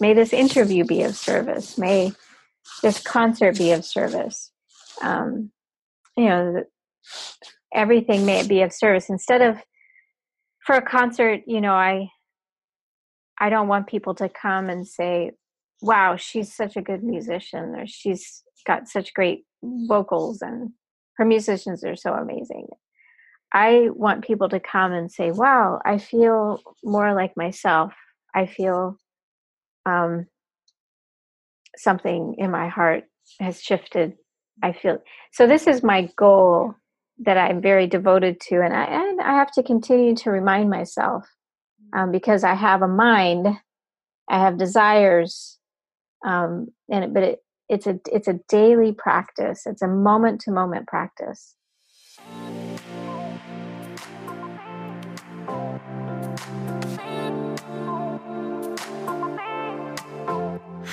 may this interview be of service. May this concert be of service. Um, you know, everything may be of service. Instead of for a concert, you know, I I don't want people to come and say, "Wow, she's such a good musician," or "She's got such great vocals," and her musicians are so amazing. I want people to come and say, "Wow, I feel more like myself. I feel um, something in my heart has shifted. I feel so. This is my goal that I'm very devoted to, and I and I have to continue to remind myself um, because I have a mind, I have desires, um, and but it, it's a it's a daily practice. It's a moment to moment practice.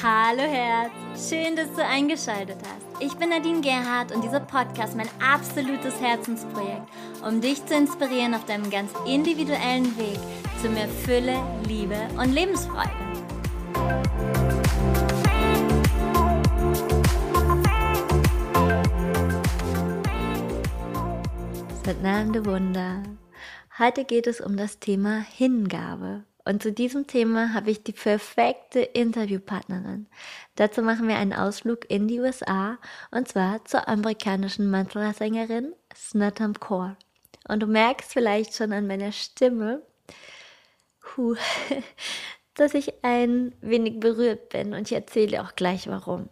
Hallo Herz, schön, dass du eingeschaltet hast. Ich bin Nadine Gerhardt und dieser Podcast mein absolutes Herzensprojekt, um dich zu inspirieren auf deinem ganz individuellen Weg zu mehr Fülle, Liebe und Lebensfreude. Satnam Wunder. Heute geht es um das Thema Hingabe. Und zu diesem Thema habe ich die perfekte Interviewpartnerin. Dazu machen wir einen Ausflug in die USA und zwar zur amerikanischen Mantra-Sängerin Snatam Kaur. Und du merkst vielleicht schon an meiner Stimme, dass ich ein wenig berührt bin und ich erzähle auch gleich warum.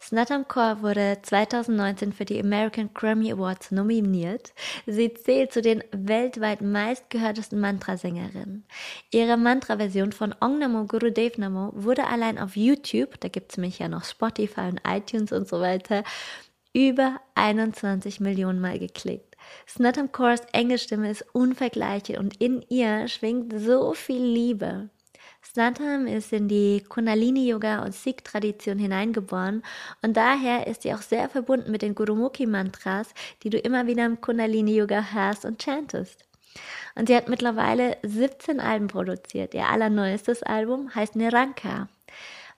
Snatam Kaur wurde 2019 für die American Grammy Awards nominiert. Sie zählt zu den weltweit meistgehörtesten Mantrasängerinnen. Ihre Mantra-Version von Ong Namo Gurudev Namo wurde allein auf YouTube, da gibt es mich ja noch Spotify und iTunes und so weiter, über 21 Millionen Mal geklickt. Snatam Kaurs Engelstimme ist unvergleichlich und in ihr schwingt so viel Liebe. Snatam ist in die Kundalini-Yoga- und Sikh-Tradition hineingeboren und daher ist sie auch sehr verbunden mit den Gurumukhi-Mantras, die du immer wieder im Kundalini-Yoga hörst und chantest. Und sie hat mittlerweile 17 Alben produziert. Ihr allerneuestes Album heißt Niranka.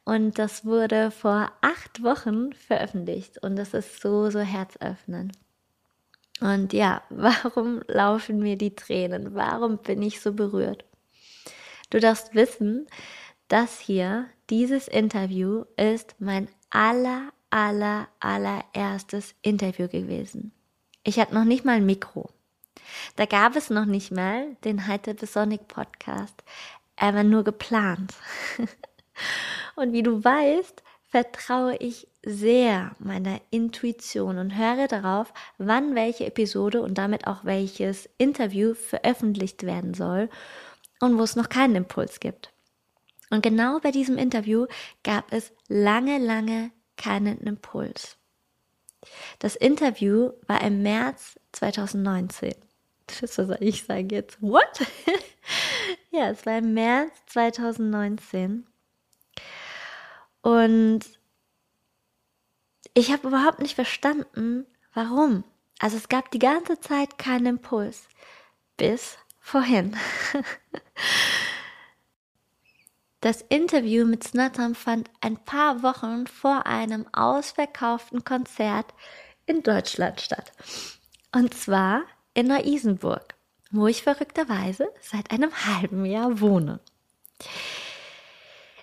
Und das wurde vor acht Wochen veröffentlicht. Und das ist so, so herzöffnend. Und ja, warum laufen mir die Tränen? Warum bin ich so berührt? Du darfst wissen, das hier, dieses Interview ist mein aller, aller, allererstes Interview gewesen. Ich hatte noch nicht mal ein Mikro. Da gab es noch nicht mal den Hypersonic Podcast. Er war nur geplant. und wie du weißt, vertraue ich sehr meiner Intuition und höre darauf, wann welche Episode und damit auch welches Interview veröffentlicht werden soll und wo es noch keinen Impuls gibt. Und genau bei diesem Interview gab es lange, lange keinen Impuls. Das Interview war im März 2019. Was soll ich sagen jetzt? What? ja, es war im März 2019. Und ich habe überhaupt nicht verstanden, warum. Also es gab die ganze Zeit keinen Impuls. Bis vorhin. Das Interview mit Snatam fand ein paar Wochen vor einem ausverkauften Konzert in Deutschland statt. Und zwar in Neu-Isenburg, wo ich verrückterweise seit einem halben Jahr wohne.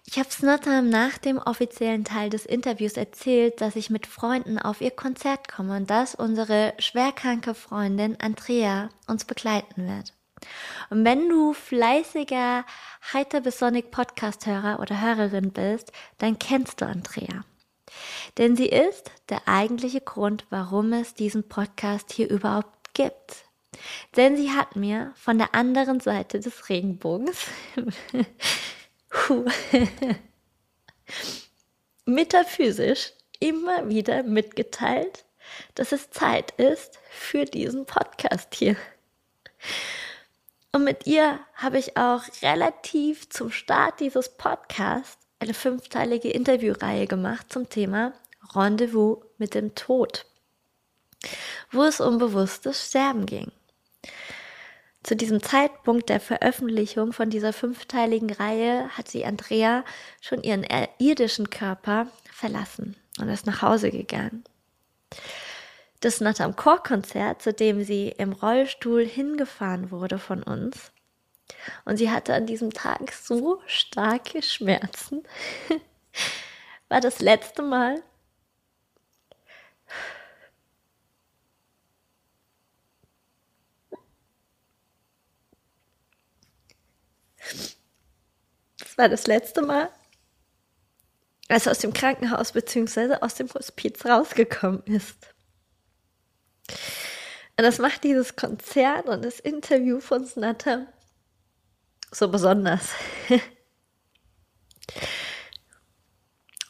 Ich habe Snatam nach dem offiziellen Teil des Interviews erzählt, dass ich mit Freunden auf ihr Konzert komme und dass unsere schwerkranke Freundin Andrea uns begleiten wird. Und wenn du fleißiger Heiter bis Sonic Podcast-Hörer oder Hörerin bist, dann kennst du Andrea. Denn sie ist der eigentliche Grund, warum es diesen Podcast hier überhaupt gibt. Denn sie hat mir von der anderen Seite des Regenbogens metaphysisch immer wieder mitgeteilt, dass es Zeit ist für diesen Podcast hier. Und mit ihr habe ich auch relativ zum Start dieses Podcasts eine fünfteilige Interviewreihe gemacht zum Thema Rendezvous mit dem Tod, wo es um bewusstes Sterben ging. zu diesem Zeitpunkt der Veröffentlichung von dieser fünfteiligen Reihe hat sie Andrea schon ihren irdischen Körper verlassen und ist nach Hause gegangen. Das Natam Chor Konzert, zu dem sie im Rollstuhl hingefahren wurde von uns, und sie hatte an diesem Tag so starke Schmerzen, war das letzte Mal, Das war das letzte Mal, als aus dem Krankenhaus bzw. aus dem Hospiz rausgekommen ist. Und das macht dieses Konzert und das Interview von Snatter so besonders.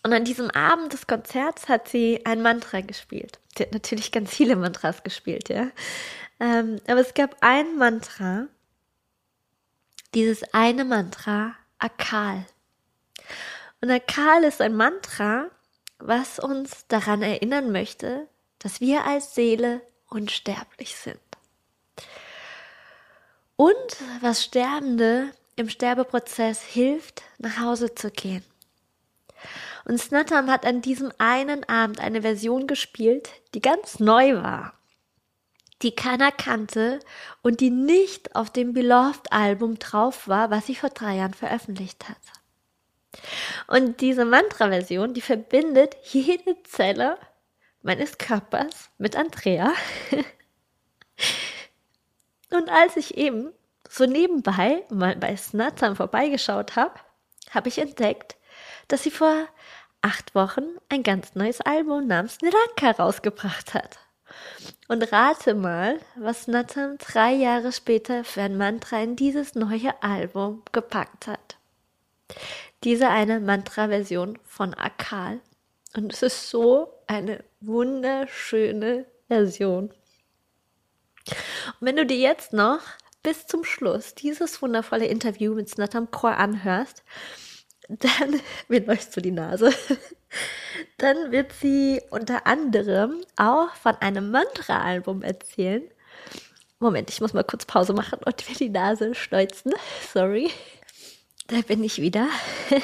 Und an diesem Abend des Konzerts hat sie ein Mantra gespielt. Sie hat natürlich ganz viele Mantras gespielt, ja. Ähm, aber es gab ein Mantra, dieses eine Mantra, Akal. Und Akal ist ein Mantra, was uns daran erinnern möchte, dass wir als Seele unsterblich sind. Und was Sterbende im Sterbeprozess hilft, nach Hause zu gehen. Und Snatam hat an diesem einen Abend eine Version gespielt, die ganz neu war, die keiner kannte und die nicht auf dem Beloved-Album drauf war, was sie vor drei Jahren veröffentlicht hat. Und diese Mantra-Version, die verbindet jede Zelle meines Körpers mit Andrea. Und als ich eben so nebenbei mal bei Snatam vorbeigeschaut habe, habe ich entdeckt, dass sie vor acht Wochen ein ganz neues Album namens Niranka rausgebracht hat. Und rate mal, was Snatam drei Jahre später für ein Mantra in dieses neue Album gepackt hat. Diese eine Mantra-Version von Akal. Und es ist so eine wunderschöne Version. Und wenn du dir jetzt noch bis zum Schluss dieses wundervolle Interview mit Snatam Kaur anhörst, dann, mir läuft so die Nase, dann wird sie unter anderem auch von einem Mantra-Album erzählen. Moment, ich muss mal kurz Pause machen und mir die Nase schneuzen. Sorry. Da bin ich wieder.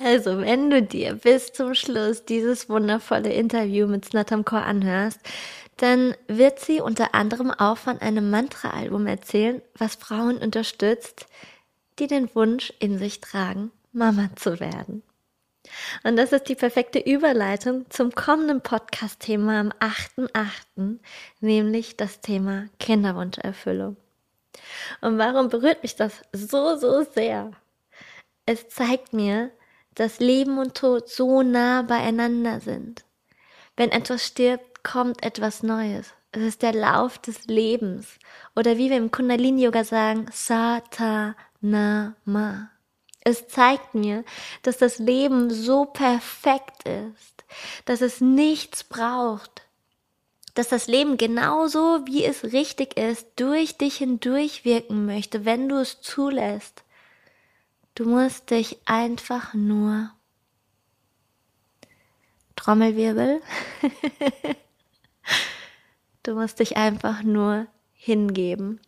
Also, wenn du dir bis zum Schluss dieses wundervolle Interview mit Snatam Kaur anhörst, dann wird sie unter anderem auch von einem Mantra-Album erzählen, was Frauen unterstützt, die den Wunsch in sich tragen, Mama zu werden. Und das ist die perfekte Überleitung zum kommenden Podcast-Thema am 8.8., nämlich das Thema Kinderwunscherfüllung. Und warum berührt mich das so, so sehr? Es zeigt mir, dass Leben und Tod so nah beieinander sind. Wenn etwas stirbt, kommt etwas Neues. Es ist der Lauf des Lebens. Oder wie wir im Kundalini-Yoga sagen, Sata Ma. Es zeigt mir, dass das Leben so perfekt ist, dass es nichts braucht, dass das Leben genauso, wie es richtig ist, durch dich hindurch wirken möchte, wenn du es zulässt. Du musst dich einfach nur Trommelwirbel Du musst dich einfach nur hingeben.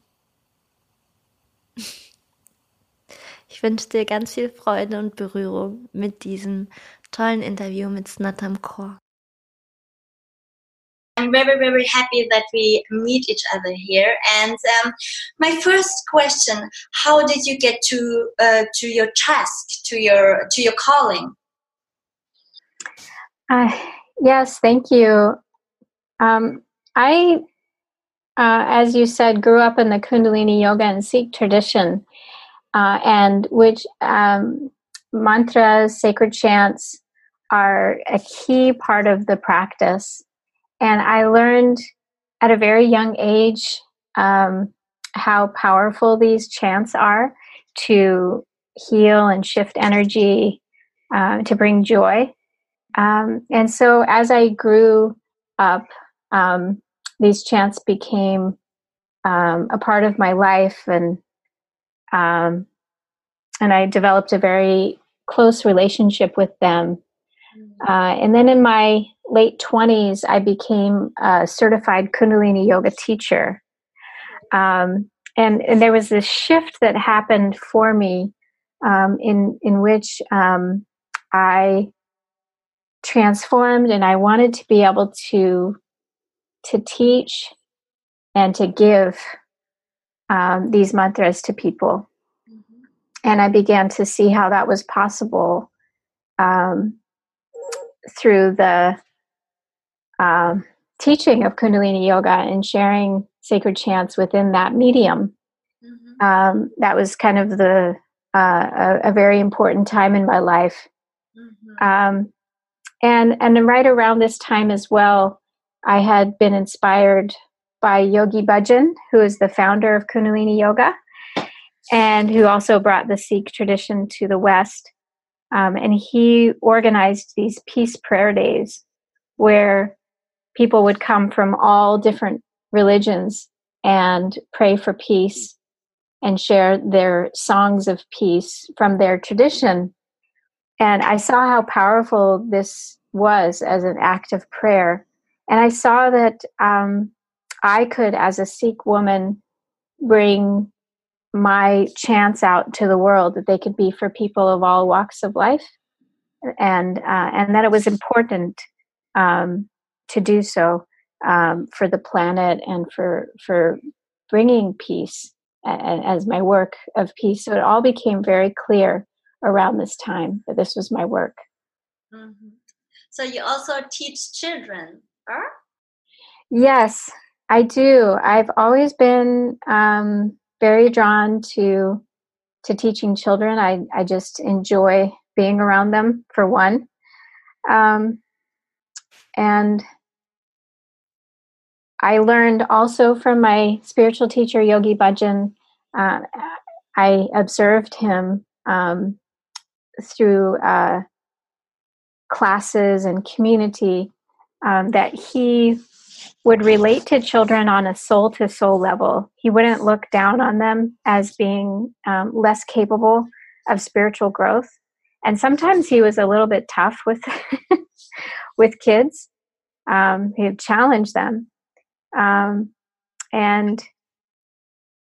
Ich wünsche dir ganz viel Freude und Berührung mit diesem tollen Interview mit Snatam Kaur. I'm very, very happy that we meet each other here. And um, my first question: How did you get to uh, to your task, to your to your calling? Uh, yes, thank you. Um, I, uh, as you said, grew up in the Kundalini Yoga and Sikh tradition, uh, and which um, mantras, sacred chants are a key part of the practice. And I learned at a very young age um, how powerful these chants are to heal and shift energy, uh, to bring joy. Um, and so as I grew up, um, these chants became um, a part of my life, and um, and I developed a very close relationship with them. Mm-hmm. Uh, and then in my late 20s, I became a certified Kundalini yoga teacher. Um, and and there was this shift that happened for me um, in in which um, I transformed, and I wanted to be able to to teach and to give um, these mantras to people, mm-hmm. and I began to see how that was possible um, through the um, teaching of Kundalini Yoga and sharing sacred chants within that medium. Mm-hmm. Um, that was kind of the uh, a, a, very important time in my life. Mm-hmm. Um, and and right around this time as well, I had been inspired by Yogi Bhajan, who is the founder of Kundalini Yoga, and who also brought the Sikh tradition to the West. Um, and he organized these peace prayer days where people would come from all different religions and pray for peace and share their songs of peace from their tradition. And I saw how powerful this was as an act of prayer. And I saw that um, I could, as a Sikh woman, bring my chants out to the world that they could be for people of all walks of life and uh, and that it was important um, to do so um, for the planet and for for bringing peace as my work of peace. So it all became very clear around this time that this was my work. Mm-hmm. So you also teach children, huh? Yes, I do. I've always been um, very drawn to to teaching children. I I just enjoy being around them for one, um, and I learned also from my spiritual teacher, Yogi Bhajan. Uh, I observed him um, through uh, classes and community um, that he would relate to children on a soul to soul level. He wouldn't look down on them as being um, less capable of spiritual growth. And sometimes he was a little bit tough with with kids. Um, he'd challenge them, um, and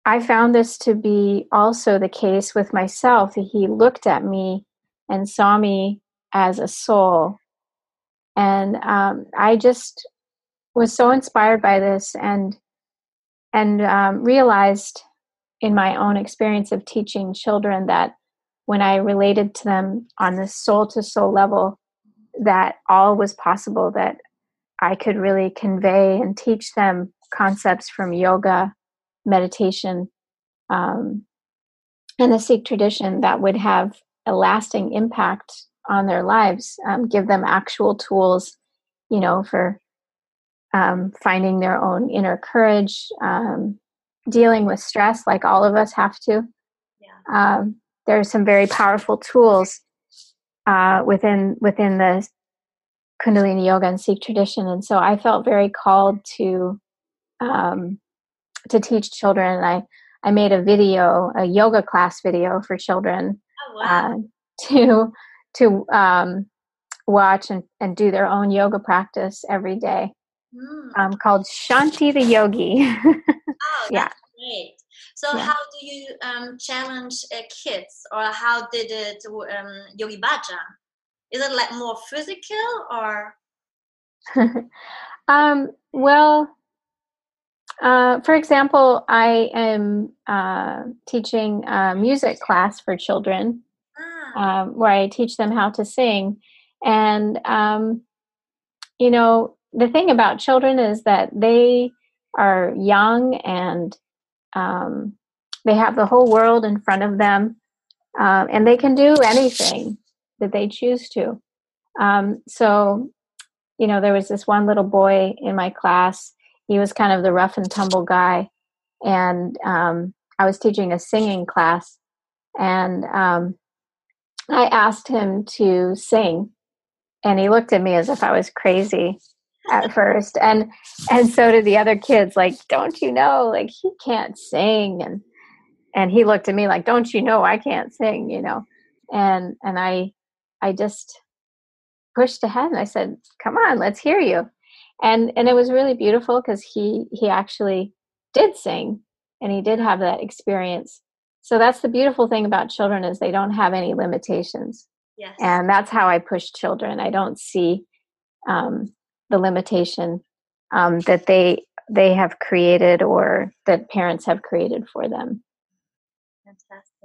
I found this to be also the case with myself. He looked at me and saw me as a soul. And um, I just was so inspired by this and and um, realized in my own experience of teaching children that when I related to them on the soul to soul level, that all was possible, that I could really convey and teach them concepts from yoga, meditation, um, and the Sikh tradition that would have a lasting impact on their lives, um, give them actual tools, you know, for um, finding their own inner courage, um, dealing with stress like all of us have to. Yeah. Um, there are some very powerful tools uh, within within the Kundalini Yoga and Sikh tradition, and so I felt very called to um, to teach children. And I I made a video, a yoga class video for children oh, wow. uh, to to um, watch and, and do their own yoga practice every day mm. um, called Shanti the Yogi. oh, yeah. great. So, yeah. how do you um, challenge uh, kids, or how did it um, Yogi Bhajan? Is it like more physical or? um, well, uh, for example, I am uh, teaching a music class for children ah. um, where I teach them how to sing. And, um, you know, the thing about children is that they are young and um, they have the whole world in front of them uh, and they can do anything that they choose to. Um, so, you know, there was this one little boy in my class. He was kind of the rough and tumble guy. And um, I was teaching a singing class. And um, I asked him to sing. And he looked at me as if I was crazy at first and and so did the other kids like don't you know like he can't sing and and he looked at me like don't you know i can't sing you know and and i i just pushed ahead and i said come on let's hear you and and it was really beautiful because he he actually did sing and he did have that experience. So that's the beautiful thing about children is they don't have any limitations. Yes. And that's how I push children. I don't see um, the limitation um, that they they have created or that parents have created for them.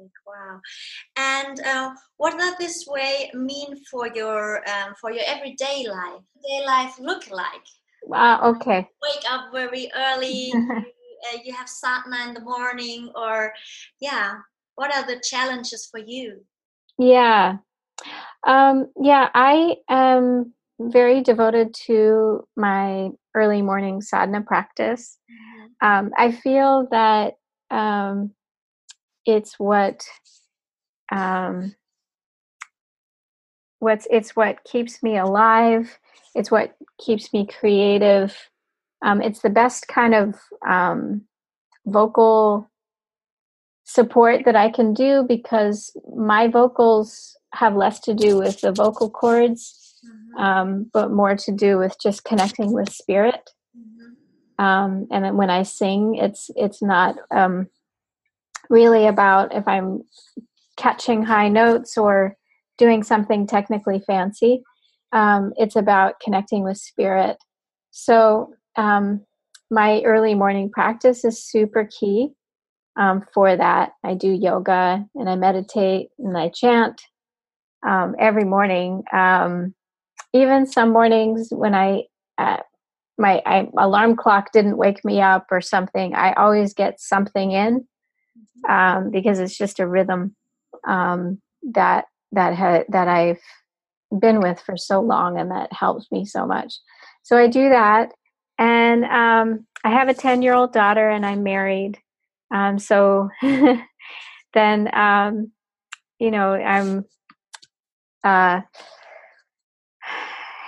Fantastic! Wow. And uh, what does this way mean for your um, for your everyday life? Day life look like? Wow. Okay. Wake up very early. uh, you have sadhana in the morning, or yeah. What are the challenges for you? Yeah. Um, yeah, I am very devoted to my early morning sadhana practice. Mm-hmm. Um, I feel that um, it's what um, what's it's what keeps me alive. It's what keeps me creative. Um, it's the best kind of um, vocal support that I can do because my vocals have less to do with the vocal cords, mm-hmm. um, but more to do with just connecting with spirit. Mm-hmm. Um, and then when I sing, it's it's not um, really about if I'm catching high notes or doing something technically fancy. Um, it's about connecting with spirit. So um, my early morning practice is super key um, for that. I do yoga and I meditate and I chant um, every morning. Um, even some mornings when I uh, my I, alarm clock didn't wake me up or something, I always get something in. Um, because it's just a rhythm um, that that ha- that I've been with for so long and that helps me so much. So I do that, and um, I have a ten year old daughter, and I'm married. Um, so then, um, you know, I'm uh,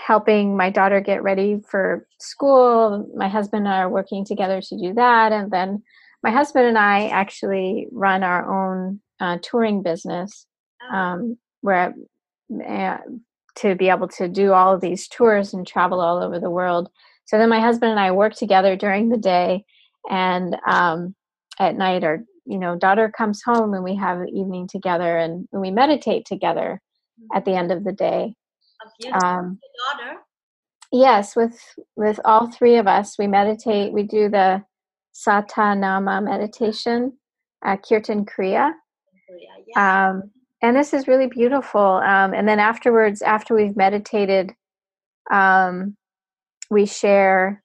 helping my daughter get ready for school. My husband and I are working together to do that. And then my husband and I actually run our own uh, touring business oh. um, where uh, to be able to do all of these tours and travel all over the world. So then my husband and I work together during the day and um, at night our you know daughter comes home and we have an evening together and we meditate together at the end of the day. Um, daughter. Yes, with with all three of us, we meditate. We do the Sa Ta Na Ma meditation, uh, Kirtan Kriya. Um, and this is really beautiful. Um, and then afterwards, after we've meditated, um, we share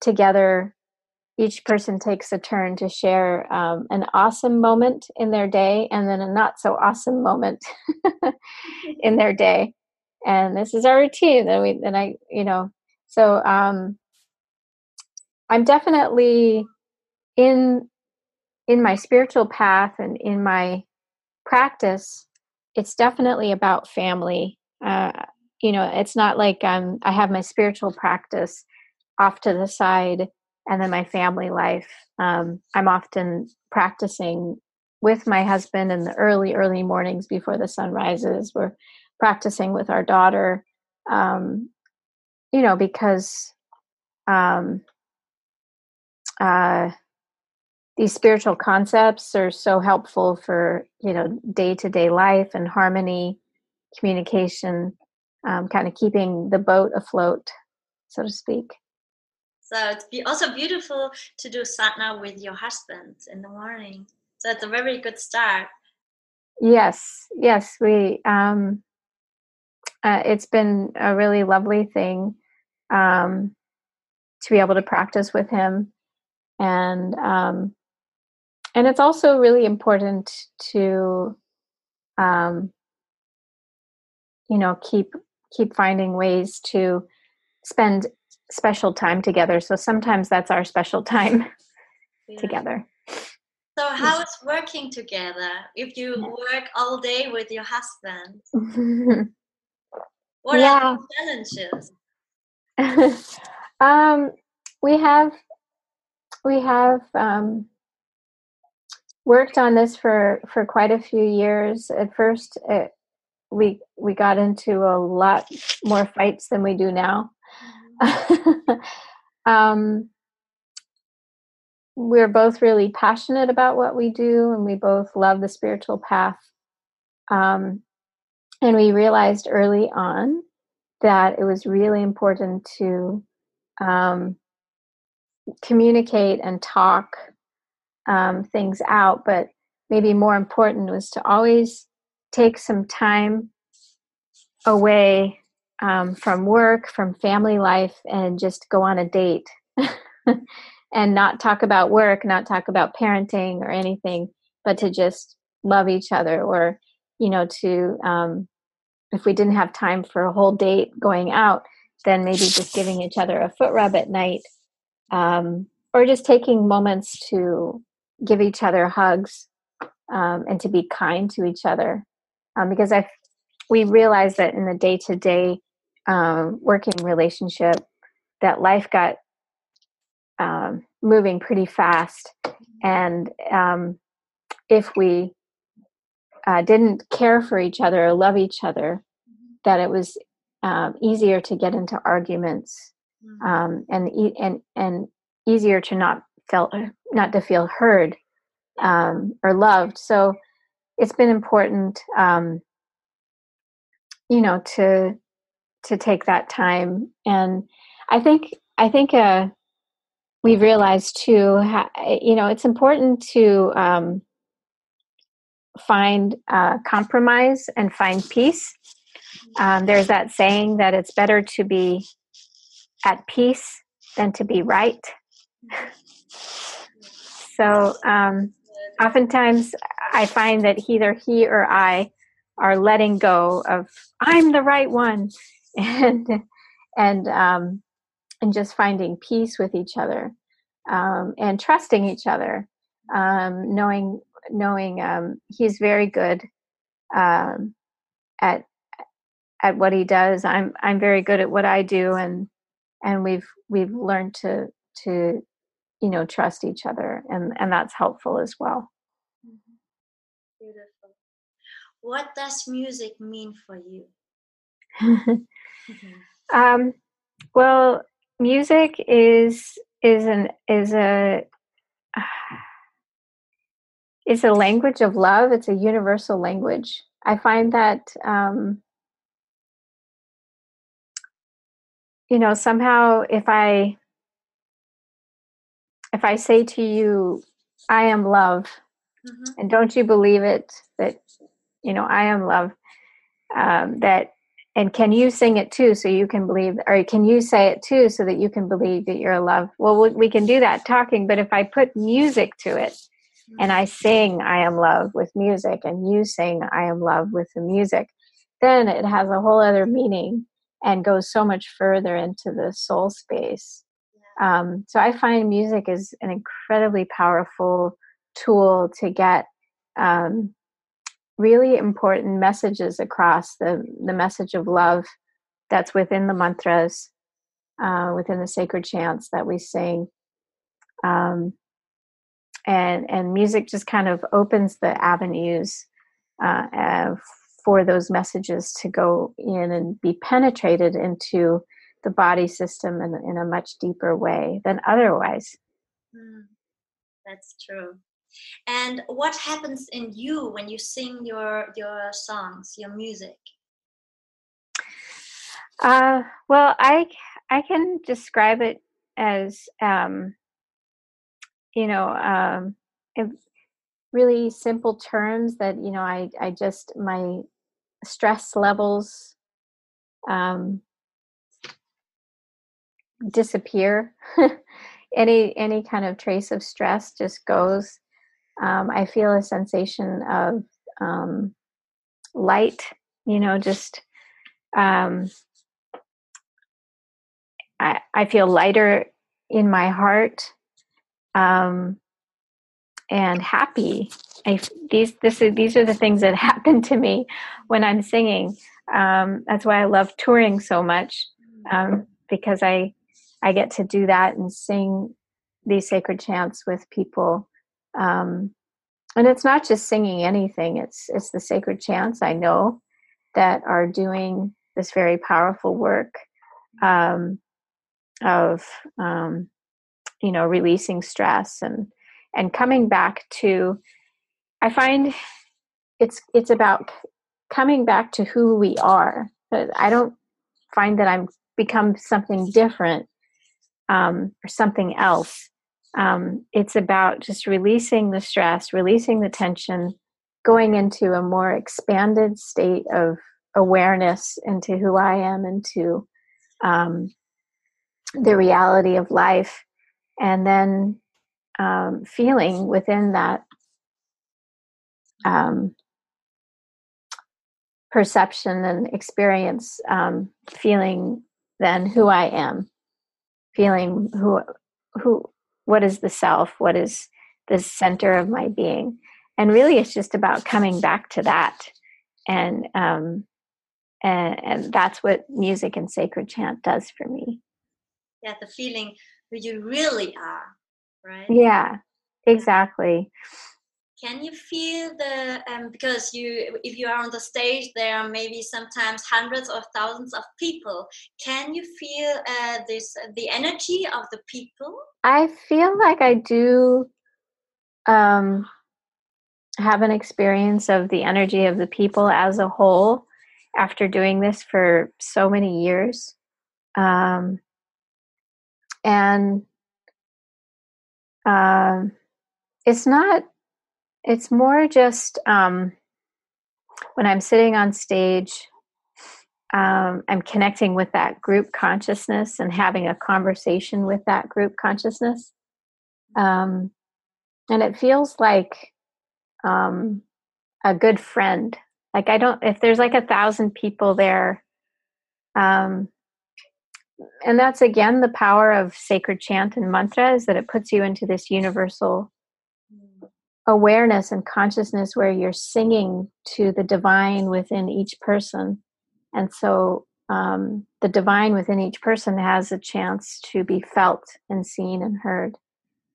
together each person takes a turn to share um, an awesome moment in their day and then a not so awesome moment in their day and this is our routine and we and i you know so um i'm definitely in in my spiritual path and in my practice it's definitely about family uh you know it's not like i have my spiritual practice off to the side and then my family life. Um, I'm often practicing with my husband in the early, early mornings before the sun rises. We're practicing with our daughter, um, you know, because um, uh, these spiritual concepts are so helpful for, you know, day to day life and harmony, communication, um, kind of keeping the boat afloat, so to speak. So it's be also beautiful to do sadhana with your husband in the morning. So it's a very good start. Yes, yes, we. Um, uh, it's been a really lovely thing um, to be able to practice with him, and um, and it's also really important to, um, you know, keep keep finding ways to spend special time together. So sometimes that's our special time yeah. together. So how is working together if you yeah. work all day with your husband? what yeah. are the challenges? um, we have we have um, worked on this for for quite a few years. At first, it, we we got into a lot more fights than we do now. um, we're both really passionate about what we do and we both love the spiritual path. Um, and we realized early on that it was really important to um, communicate and talk um, things out, but maybe more important was to always take some time away um, from work, from family life, and just go on a date and not talk about work, not talk about parenting or anything, but to just love each other or, you know, to, um, if we didn't have time for a whole date going out, then maybe just giving each other a foot rub at night um, or just taking moments to give each other hugs um, and to be kind to each other um, because I we realize that in the day to day working relationship that life got um, moving pretty fast and um, if we uh, didn't care for each other or love each other that it was um, easier to get into arguments mm-hmm. um, and and and easier to not felt not to feel heard um, or loved. So it's been important, um, you know, to to take that time. And I think I think uh, we've realized too, you know, it's important to um, find uh, compromise and find peace. Um, there's that saying that it's better to be at peace than to be right. So um, oftentimes I find that either he or I are letting go of I'm the right one and and um, and just finding peace with each other um, and trusting each other, um, knowing knowing um, he's very good um, at at what he does. I'm I'm very good at what I do, and and we've we've learned to to you know trust each other and and that's helpful as well. Mm-hmm. beautiful. What does music mean for you? Um, well music is is an is a is a language of love it's a universal language. I find that um, you know somehow if i if I say to you, I am love, mm-hmm. and don't you believe it that, you know, I am love, um, that, and can you sing it too so you can believe, or can you say it too so that you can believe that you're love? Well, we can do that talking, but if I put music to it, mm-hmm. and I sing I am love with music, and you sing I am love with the music, then it has a whole other meaning and goes so much further into the soul space um, so I find music is an incredibly powerful tool to get um, really important messages across the the message of love that's within the mantras, uh, within the sacred chants that we sing. Um, and and music just kind of opens the avenues uh, uh, for those messages to go in and be penetrated into the body system in, in a much deeper way than otherwise. Mm, that's true. And what happens in you when you sing your your songs, your music? Uh, well, I I can describe it as um, you know um, really simple terms that you know I I just my stress levels um, disappear. any any kind of trace of stress just goes. Um, I feel a sensation of um, light. You know, just um, I I feel lighter in my heart um, and happy. I, these this is, these are the things that happen to me when I'm singing. Um, that's why I love touring so much um, because I I get to do that and sing these sacred chants with people. Um, and it's not just singing anything; it's it's the sacred chants I know that are doing this very powerful work um, of um, you know releasing stress and and coming back to i find it's it's about coming back to who we are i don't find that i'm become something different um, or something else um, it's about just releasing the stress releasing the tension going into a more expanded state of awareness into who i am into um, the reality of life and then um, feeling within that um, perception and experience um, feeling then who i am feeling who who what is the self? What is the center of my being? And really it's just about coming back to that. And um and and that's what music and sacred chant does for me. Yeah the feeling who you really are right? Yeah exactly can you feel the um, because you if you are on the stage there are maybe sometimes hundreds or thousands of people. Can you feel uh, this the energy of the people? I feel like i do um, have an experience of the energy of the people as a whole after doing this for so many years. Um, and um, it's not it's more just um, when i'm sitting on stage um, i'm connecting with that group consciousness and having a conversation with that group consciousness. Um, and it feels like um, a good friend. Like i don't if there's like a thousand people there um, and that's again the power of sacred chant and mantra is that it puts you into this universal awareness and consciousness where you're singing to the divine within each person and so um, the divine within each person has a chance to be felt and seen and heard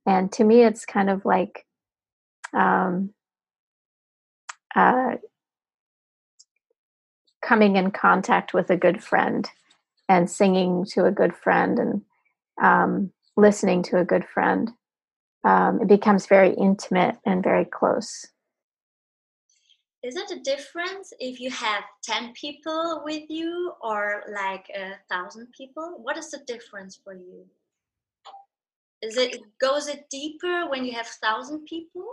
and to me it's kind of like um, uh, coming in contact with a good friend and singing to a good friend and um, listening to a good friend. Um, it becomes very intimate and very close. Is it a difference if you have 10 people with you or like a thousand people? What is the difference for you? Is it goes it deeper when you have thousand people?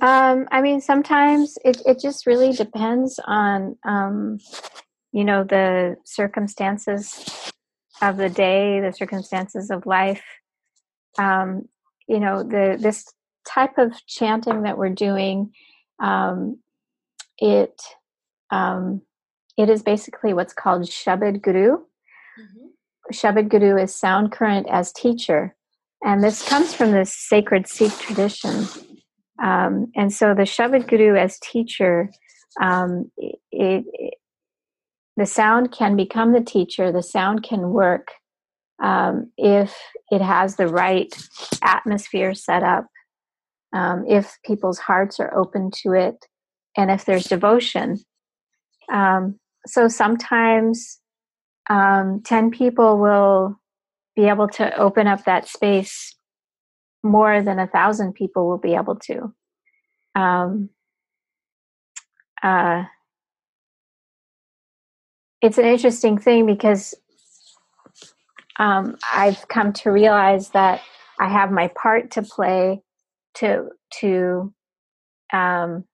Um, I mean, sometimes it, it just really depends on um, you know the circumstances of the day the circumstances of life um, you know the this type of chanting that we're doing um, it um, it is basically what's called Shabad Guru. Mm-hmm. Shabad Guru is sound current as teacher, and this comes from this sacred Sikh tradition. Um, and so the Shabad Guru as teacher, um, it, it, the sound can become the teacher, the sound can work um, if it has the right atmosphere set up, um, if people's hearts are open to it, and if there's devotion. Um, so sometimes um, 10 people will be able to open up that space more than a thousand people will be able to. Um, uh, it's an interesting thing because um, I've come to realize that I have my part to play to to um,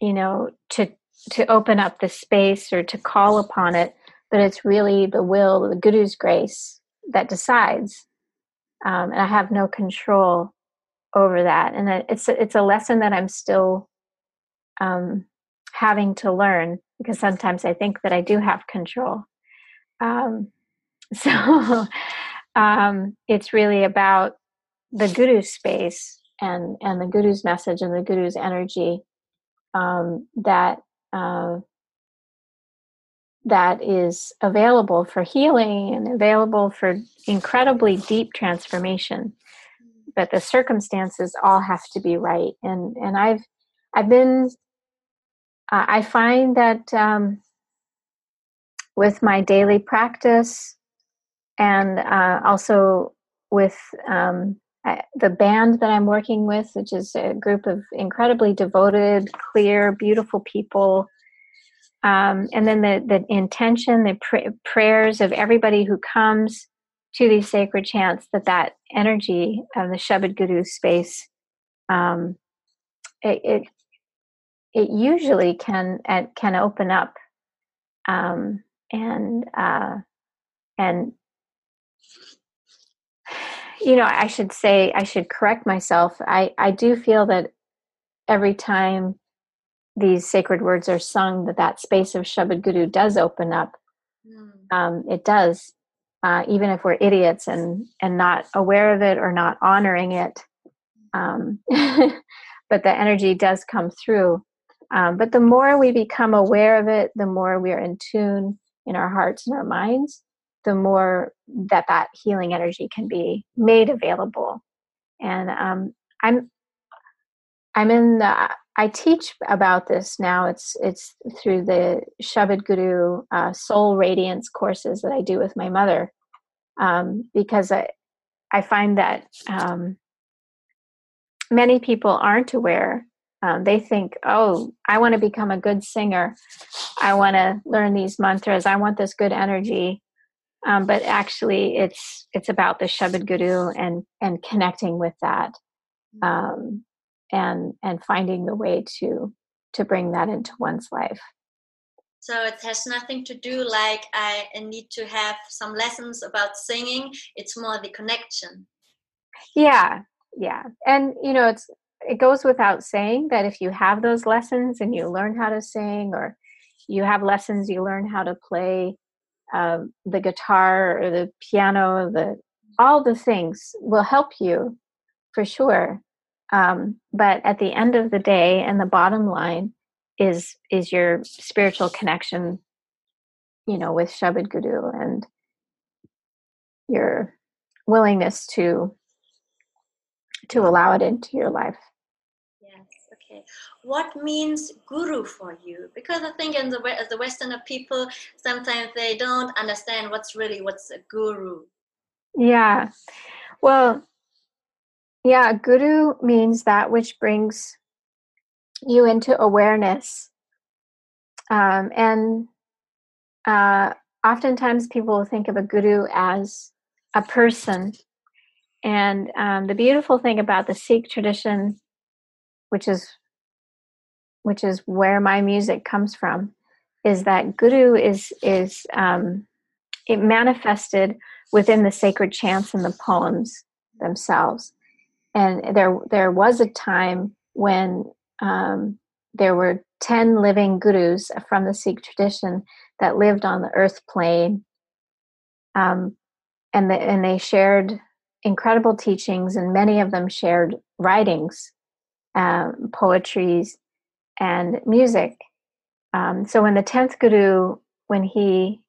you know to to open up the space or to call upon it, but it's really the will, the Guru's grace that decides, um, and I have no control over that. And it's it's a lesson that I'm still um, having to learn because sometimes I think that I do have control. Um, so um, it's really about the guru's space and and the guru's message and the guru's energy um, that uh, that is available for healing and available for incredibly deep transformation. But the circumstances all have to be right. And and i've i've been uh, I find that um, with my daily practice and uh, also with um, I, the band that I'm working with, which is a group of incredibly devoted, clear, beautiful people. Um, and then the, the intention, the pr- prayers of everybody who comes to these sacred chants, that that energy of the Shabad Guru space, um, it, it, it usually can can open up um, and uh, and you know i should say i should correct myself. I i do feel that every time these sacred words are sung that that space of shabad guru does open up. Mm. um, it does uh, even if we're idiots and and not aware of it or not honoring it. Um, but the energy does come through. Um, but the more we become aware of it the more we are in tune in our hearts and our minds the more that that healing energy can be made available. And um, i'm i'm in the i teach about this now. It's it's through the shabad guru uh, soul radiance courses that i do with my mother um, because i i find that um, many people aren't aware. Um, they think oh i want to become a good singer. I want to learn these mantras. I want this good energy um, but actually it's it's about the Shabad Guru and and connecting with that mm. um, and and finding the way to to bring that into one's life. So it has nothing to do like I need to have some lessons about singing. It's more the connection. Yeah yeah. And you know it's it goes without saying that if you have those lessons and you learn how to sing or you have lessons you learn how to play um, the guitar or the piano, the all the things will help you for sure. Um, but at the end of the day, and the bottom line is is your spiritual connection, you know, with Shabad Guru and your willingness to to allow it into your life. Okay what means guru for you? Because i think in the as the westerner people sometimes they don't understand what's really what's a guru. Yeah. Well yeah guru means that which brings you into awareness. Um, and uh, oftentimes people think of a guru as a person. And um, the beautiful thing about the sikh tradition which is which is where my music comes from, is that Guru is is um, it manifested within the sacred chants and the poems themselves. And there there was a time when um, there were ten living gurus from the Sikh tradition that lived on the earth plane, um, and the, and they shared incredible teachings, and many of them shared writings, um, poetries, and music. Um, so when the 10th Guru, when he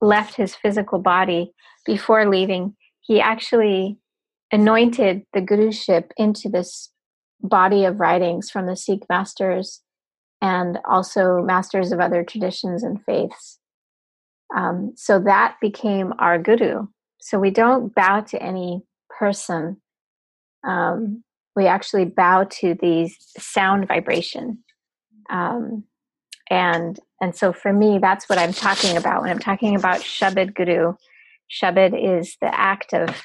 left his physical body before leaving, he actually anointed the guruship into this body of writings from the Sikh masters and also masters of other traditions and faiths. Um, so that became our guru. So we don't bow to any person. Um, we actually bow to the sound vibration um, and and so for me, that's what I'm talking about when I'm talking about Shabad Guru. Shabad is the act of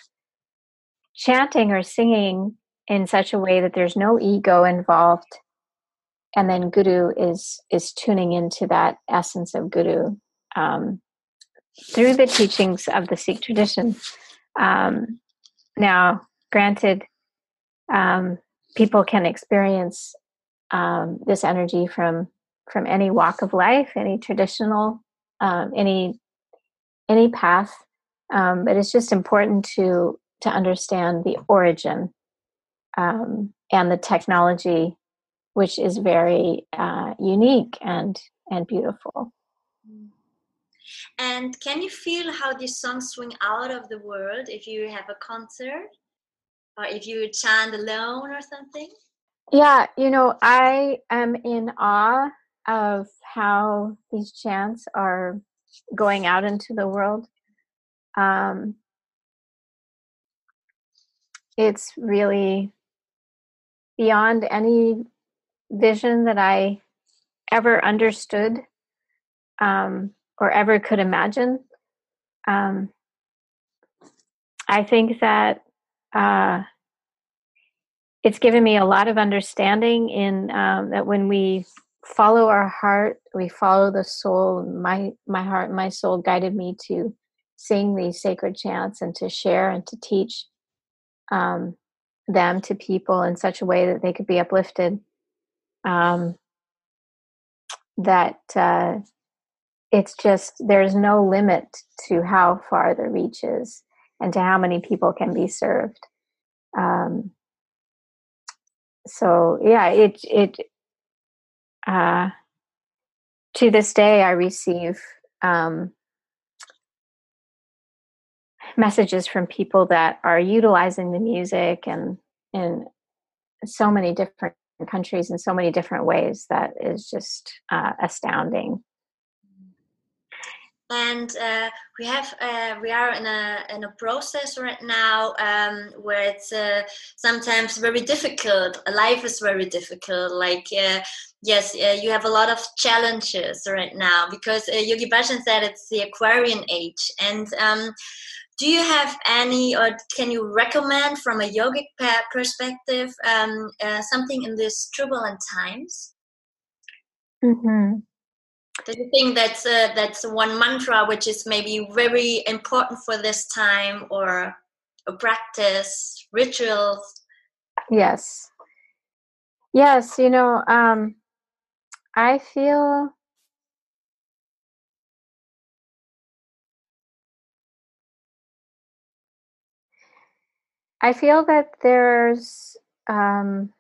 chanting or singing in such a way that there's no ego involved, and then Guru is is tuning into that essence of Guru um, through the teachings of the Sikh tradition. Um, now, granted, um, people can experience um, this energy from from any walk of life, any traditional, um, any any path. Um, but it's just important to to understand the origin um, and the technology, which is very uh, unique and and beautiful. And can you feel how these songs swing out of the world if you have a concert or if you chant alone or something? Yeah, you know, I am in awe of how these chants are going out into the world. Um, it's really beyond any vision that I ever understood um, or ever could imagine. Um, I think that uh, it's given me a lot of understanding in um, that when we follow our heart, we follow the soul. My my heart, my soul guided me to sing these sacred chants and to share and to teach um, them to people in such a way that they could be uplifted. Um, that uh, it's just there's no limit to how far the reach is and to how many people can be served. Um, so yeah, it it uh, to this day I receive um, messages from people that are utilizing the music and in so many different countries in so many different ways that is just uh, astounding and uh, we have uh, we are in a in a process right now um, where it's uh, sometimes very difficult. Life is very difficult. Like uh, yes uh, you have a lot of challenges right now because uh, yogi bhajan said it's the aquarian age. And um, do you have any or can you recommend from a yogic perspective um, something in these turbulent times? Mm-hmm. Do you think that's uh, that's one mantra which is maybe very important for this time, or a practice, rituals? Yes, yes. You know, um, I feel I feel that there's um,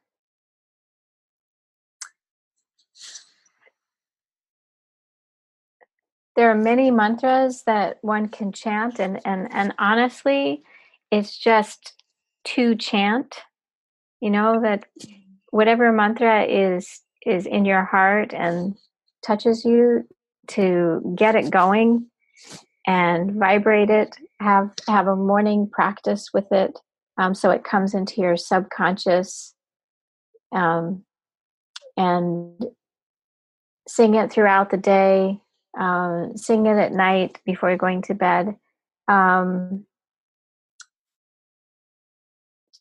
there are many mantras that one can chant and and and honestly it's just to chant you know that whatever mantra is is in your heart and touches you to get it going and vibrate it have have a morning practice with it um, so it comes into your subconscious um, and sing it throughout the day uh, sing it at night before going to bed um,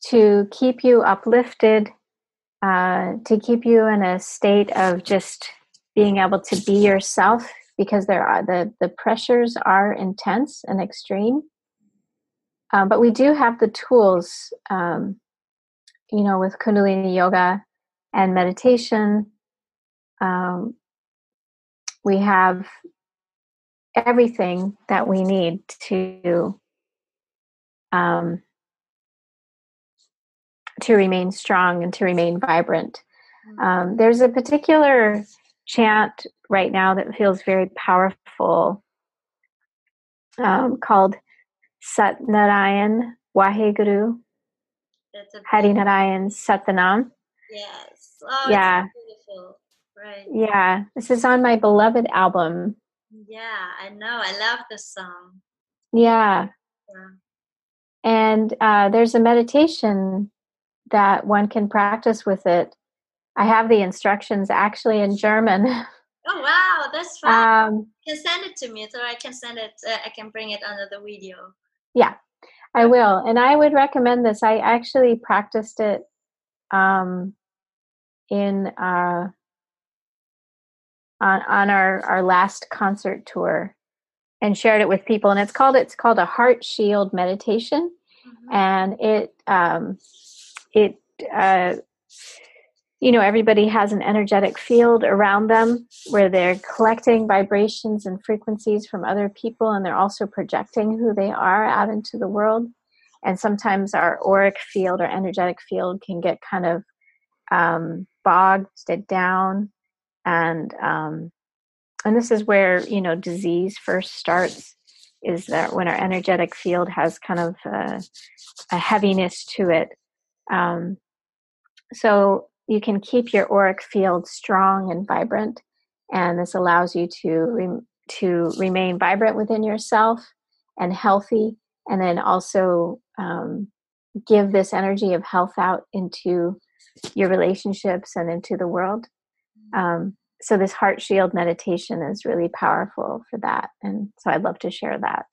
to keep you uplifted, uh, to keep you in a state of just being able to be yourself because there are the, the pressures are intense and extreme. Um, but we do have the tools, um, you know, with Kundalini yoga and meditation. Um, we have everything that we need to um, to remain strong and to remain vibrant. Mm. Um, there's a particular chant right now that feels very powerful um, called Sat Narayan Waheguru Hari Narayan Satanam. Yes. Oh, yeah. beautiful. Right. Yeah. This is on my beloved album. Yeah, I know. I love this song. Yeah. yeah. And uh, there's a meditation that one can practice with it. I have the instructions actually in German. Oh wow, that's fun! Um, you can send it to me so I can send it. Uh, I can bring it under the video. Yeah, I will, and I would recommend this. I actually practiced it um, in uh, on, on our, our last concert tour and shared it with people. And it's called it's called a heart shield meditation. Mm-hmm. and it um, it uh, you know everybody has an energetic field around them where they're collecting vibrations and frequencies from other people and they're also projecting who they are out into the world. And sometimes our auric field or energetic field can get kind of um, bogged down and um, and this is where you know disease first starts is that when our energetic field has kind of a, a heaviness to it um, so you can keep your auric field strong and vibrant and this allows you to re- to remain vibrant within yourself and healthy and then also um, give this energy of health out into your relationships and into the world. Um, so this heart shield meditation is really powerful for that, and so I'd love to share that.